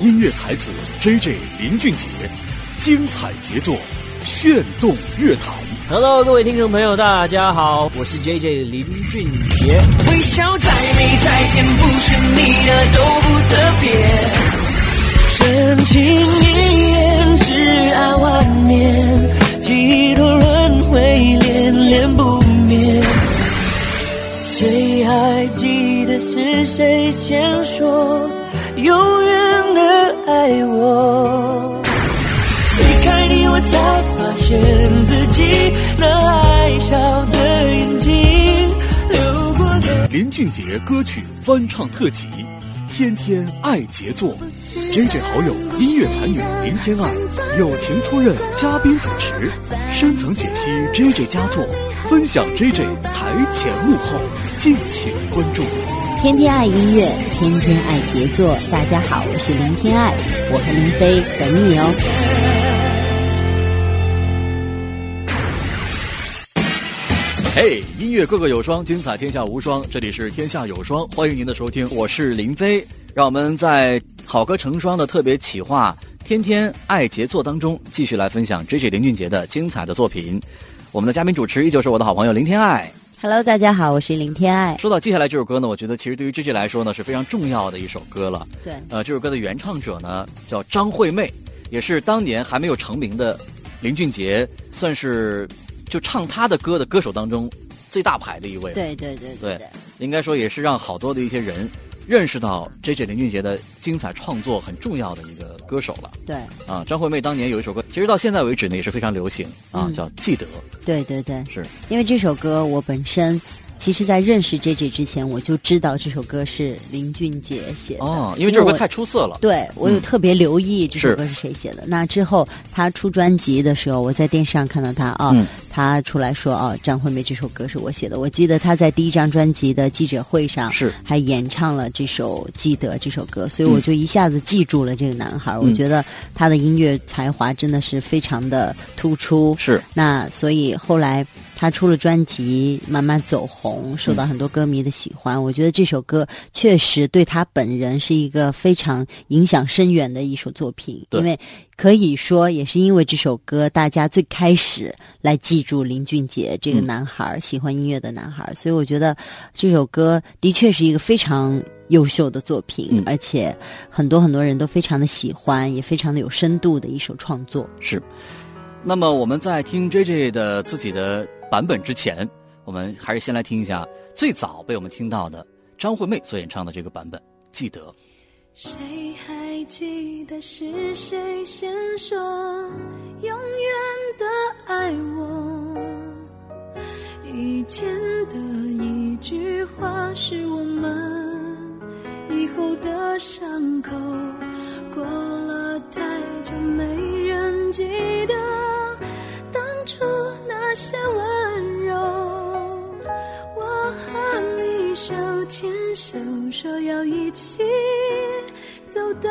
音乐才子 J J 林俊杰，精彩杰作，炫动乐坛。Hello，各位听众朋友，大家好，我是 J J 林俊杰。微笑再美再甜，不是你的都不特别。深情一眼，挚爱万年，几多轮回，恋恋不灭。谁还记得是谁先说永远的爱我？离开你，我才发现自己那爱笑的眼睛流过的。林俊杰歌曲翻唱特辑，天天爱杰作。J J 好友音乐才女林天爱友情出任嘉宾主持，深层解析 J J 佳作，分享 J J 台前幕后，敬请关注。天天爱音乐，天天爱杰作。大家好，我是林天爱，我和林飞等你哦。嘿，音乐个个有双，精彩天下无双。这里是天下有双，欢迎您的收听，我是林飞。让我们在好歌成双的特别企划《天天爱杰作》当中，继续来分享 J J 林俊杰的精彩的作品。我们的嘉宾主持依旧是我的好朋友林天爱。Hello，大家好，我是林天爱。说到接下来这首歌呢，我觉得其实对于 J J 来说呢是非常重要的一首歌了。对，呃，这首歌的原唱者呢叫张惠妹，也是当年还没有成名的林俊杰，算是就唱他的歌的歌手当中最大牌的一位了。对对对对对，应该说也是让好多的一些人认识到 J J 林俊杰的精彩创作很重要的一个歌手了。对啊，张惠妹当年有一首歌，其实到现在为止呢也是非常流行啊，嗯叫《记得》。对对对，是因为这首歌我本身。其实，在认识 J J 之前，我就知道这首歌是林俊杰写的。哦，因为这首歌太出色了。对我有嗯特别留意这首歌是谁写的。那之后他出专辑的时候，我在电视上看到他啊，嗯他出来说啊，张惠妹这首歌是我写的。我记得他在第一张专辑的记者会上是还演唱了这首《记得》这首歌，所以我就一下子记住了这个男孩。我觉得他的音乐才华真的是非常的突出。是那所以后来他出了专辑，慢慢走红，受到很多歌迷的喜欢。我觉得这首歌确实对他本人是一个非常影响深远的一首作品，因为可以说也是因为这首歌，大家最开始来记住林俊杰这个嗯男孩，喜欢音乐的男孩。所以我觉得这首歌的确是一个非常。优秀的作品，嗯而且很多很多人都非常的喜欢，也非常的有深度的一首创作。是。那么我们在听 J J 的自己的版本之前，我们还是先来听一下最早被我们听到的张惠妹所演唱的这个版本，《记得》。谁还记得是谁先说永远的爱我？以前的一句话是我们以后的伤口，过了太久没人记得出那些温柔。我和你手牵手，说要一起走到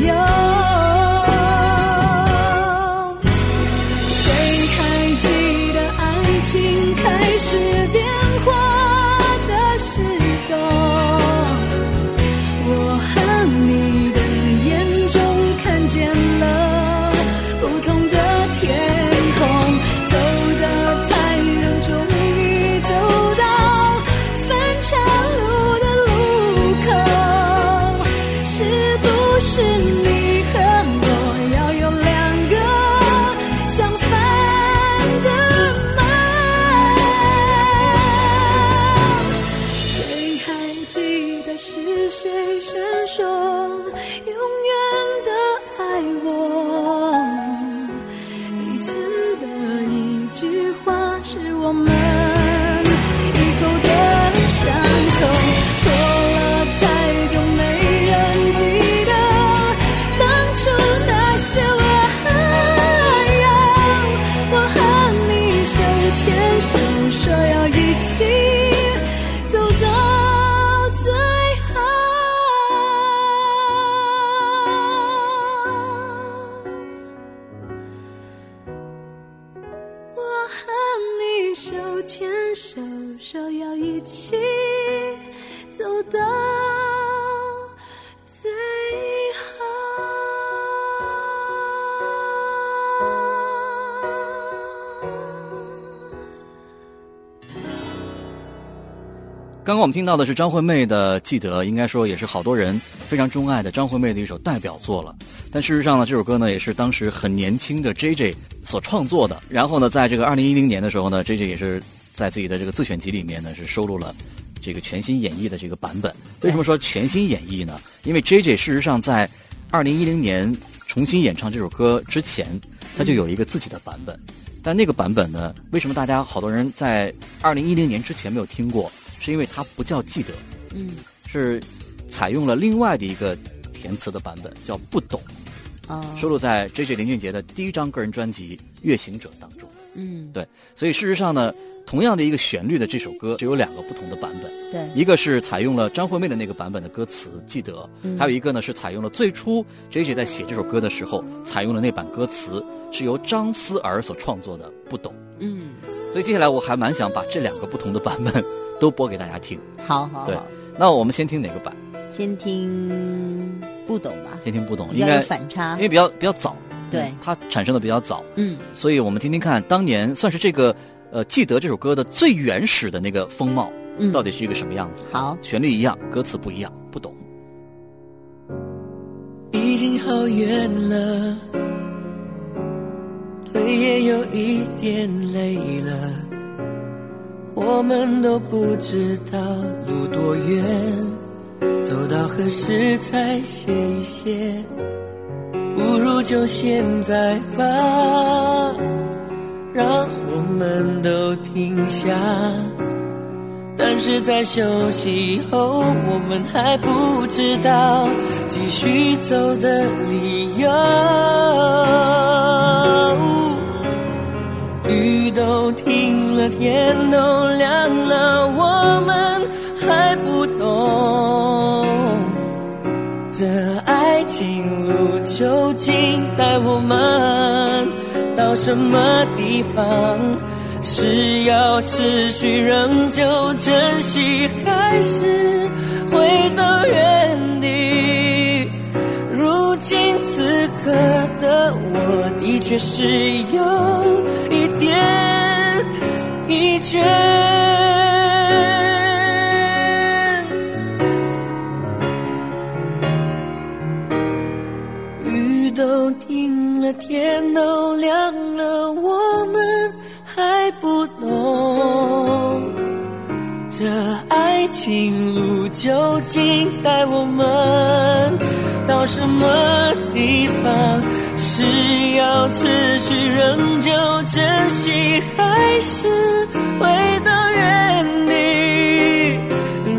由。刚刚我们听到的是张惠妹的《记得》，应该说也是好多人非常钟爱的张惠妹的一首代表作了。但事实上呢，这首歌呢也是当时很年轻的 J J 所创作的。然后呢，在这个二零一零年的时候呢，J J 也是在自己的这个自选集里面呢是收录了这个全新演绎的这个版本。为什么说全新演绎呢？因为 J J 事实上在二零一零年重新演唱这首歌之前，他就有一个自己的版本。但那个版本呢，为什么大家好多人在二零一零年之前没有听过？是因为它不叫记得，嗯，是采用了另外的一个填词的版本，叫不懂，哦，收录在 J J 林俊杰的第一张个人专辑《月行者》当中。嗯，对，所以事实上呢，同样的一个旋律的这首歌，只有两个不同的版本。对，一个是采用了张惠妹的那个版本的歌词《记得》，嗯还有一个呢是采用了最初 J J 在写这首歌的时候采用了那版歌词，是由张思儿所创作的《不懂嗯，》。所以接下来我还蛮想把这两个不同的版本都播给大家听。对好好对，那我们先听哪个版？先听不懂吧，先听不懂，比较有应该反差因为，比较比较早，对嗯它产生的比较早，嗯，所以我们听听看，当年算是这个呃记得这首歌的最原始的那个风貌，嗯到底是一个什么样子？好，旋律一样，歌词不一样，不懂。已经好远了，腿也有一点累了。我们都不知道路多远，走到何时才歇一歇？不如就现在吧，让我们都停下。但是在休息后，我们还不知道继续走的理由。雨都停了，天都亮了，我们还不懂这爱情路究竟带我们到什么地方？是要持续仍旧珍惜，还是回到原地？如今此刻的我，的确是有一点疲倦。雨都停了，天都亮了，我们还不懂这爱情路究竟带我们到什么地方？是要持续仍旧珍惜，还是回到原地？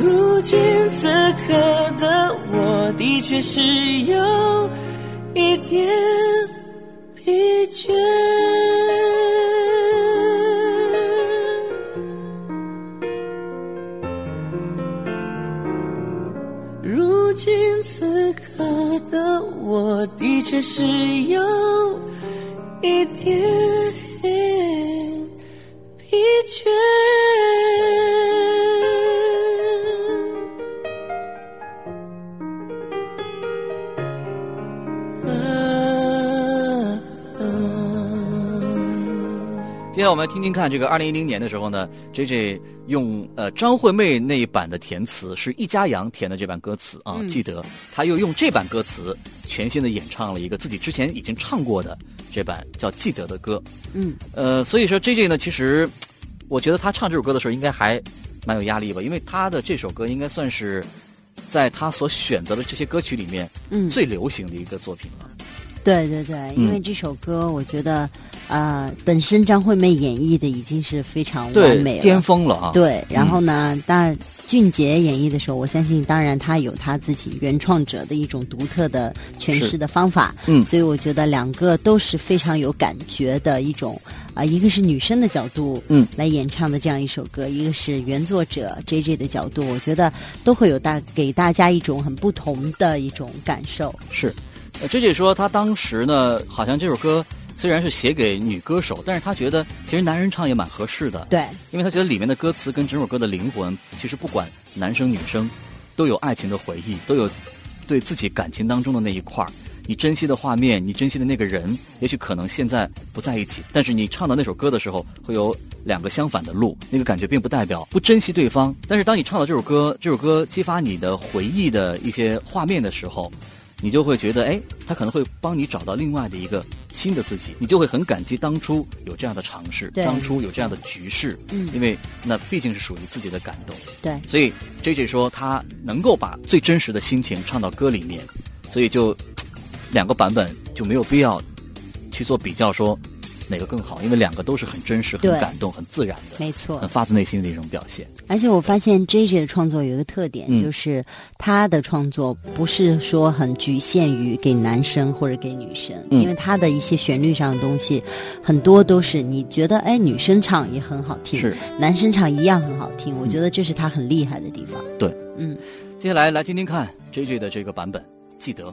如今此刻的我的确是有一点疲倦。只是有一点接下来我们来听听看，这个二零一零年的时候呢，J J 用呃张惠妹那一版的填词，是易家扬填的这版歌词啊，记得他又用这版歌词全新的演唱了一个自己之前已经唱过的这版叫《记得》的歌。嗯，呃，所以说 J J 呢，其实我觉得他唱这首歌的时候应该还蛮有压力吧，因为他的这首歌应该算是在他所选择的这些歌曲里面，嗯最流行的一个作品了。对对对，因为这首歌，我觉得，呃，本身张惠妹演绎的已经是非常完美，了，巅峰了啊！对，然后呢，但俊杰演绎的时候，我相信，当然他有他自己原创者的一种独特的诠释的方法，嗯。所以我觉得两个都是非常有感觉的一种啊、一个是女生的角度，嗯，来演唱的这样一首歌，一个是原作者 J J 的角度，我觉得都会有大给大家一种很不同的一种感受，是，呃，J J 说他当时呢，好像这首歌虽然是写给女歌手，但是他觉得其实男人唱也蛮合适的，对，因为他觉得里面的歌词跟整首歌的灵魂，其实不管男生女生，都有爱情的回忆，都有对自己感情当中的那一块儿。你珍惜的画面，你珍惜的那个人，也许可能现在不在一起，但是你唱到那首歌的时候，会有两个相反的路。那个感觉并不代表不珍惜对方，但是当你唱到这首歌，这首歌激发你的回忆的一些画面的时候，你就会觉得，哎，他可能会帮你找到另外的一个新的自己，你就会很感激当初有这样的尝试，对。当初有这样的局势，嗯。因为那毕竟是属于自己的感动。对，所以 J J 说他能够把最真实的心情唱到歌里面，所以就两个版本就没有必要去做比较，说哪个更好，因为两个都是很真实、很感动、很自然的、没错。很，发自内心的一种表现。而且我发现 J J 的创作有一个特点，嗯。就是他的创作不是说很局限于给男生或者给女生，嗯。因为他的一些旋律上的东西，很多都是你觉得哎女生唱也很好听，是。男生唱一样很好听，我觉得这是他很厉害的地方。对，嗯，接下来来听听看 J J 的这个版本，记得。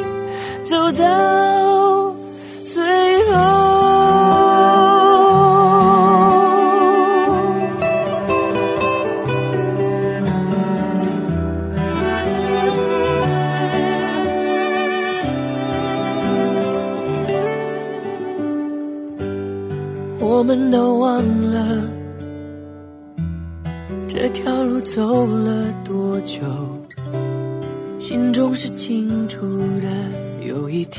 走到最后。我们都忘了。这条路走了多久？心中是清楚，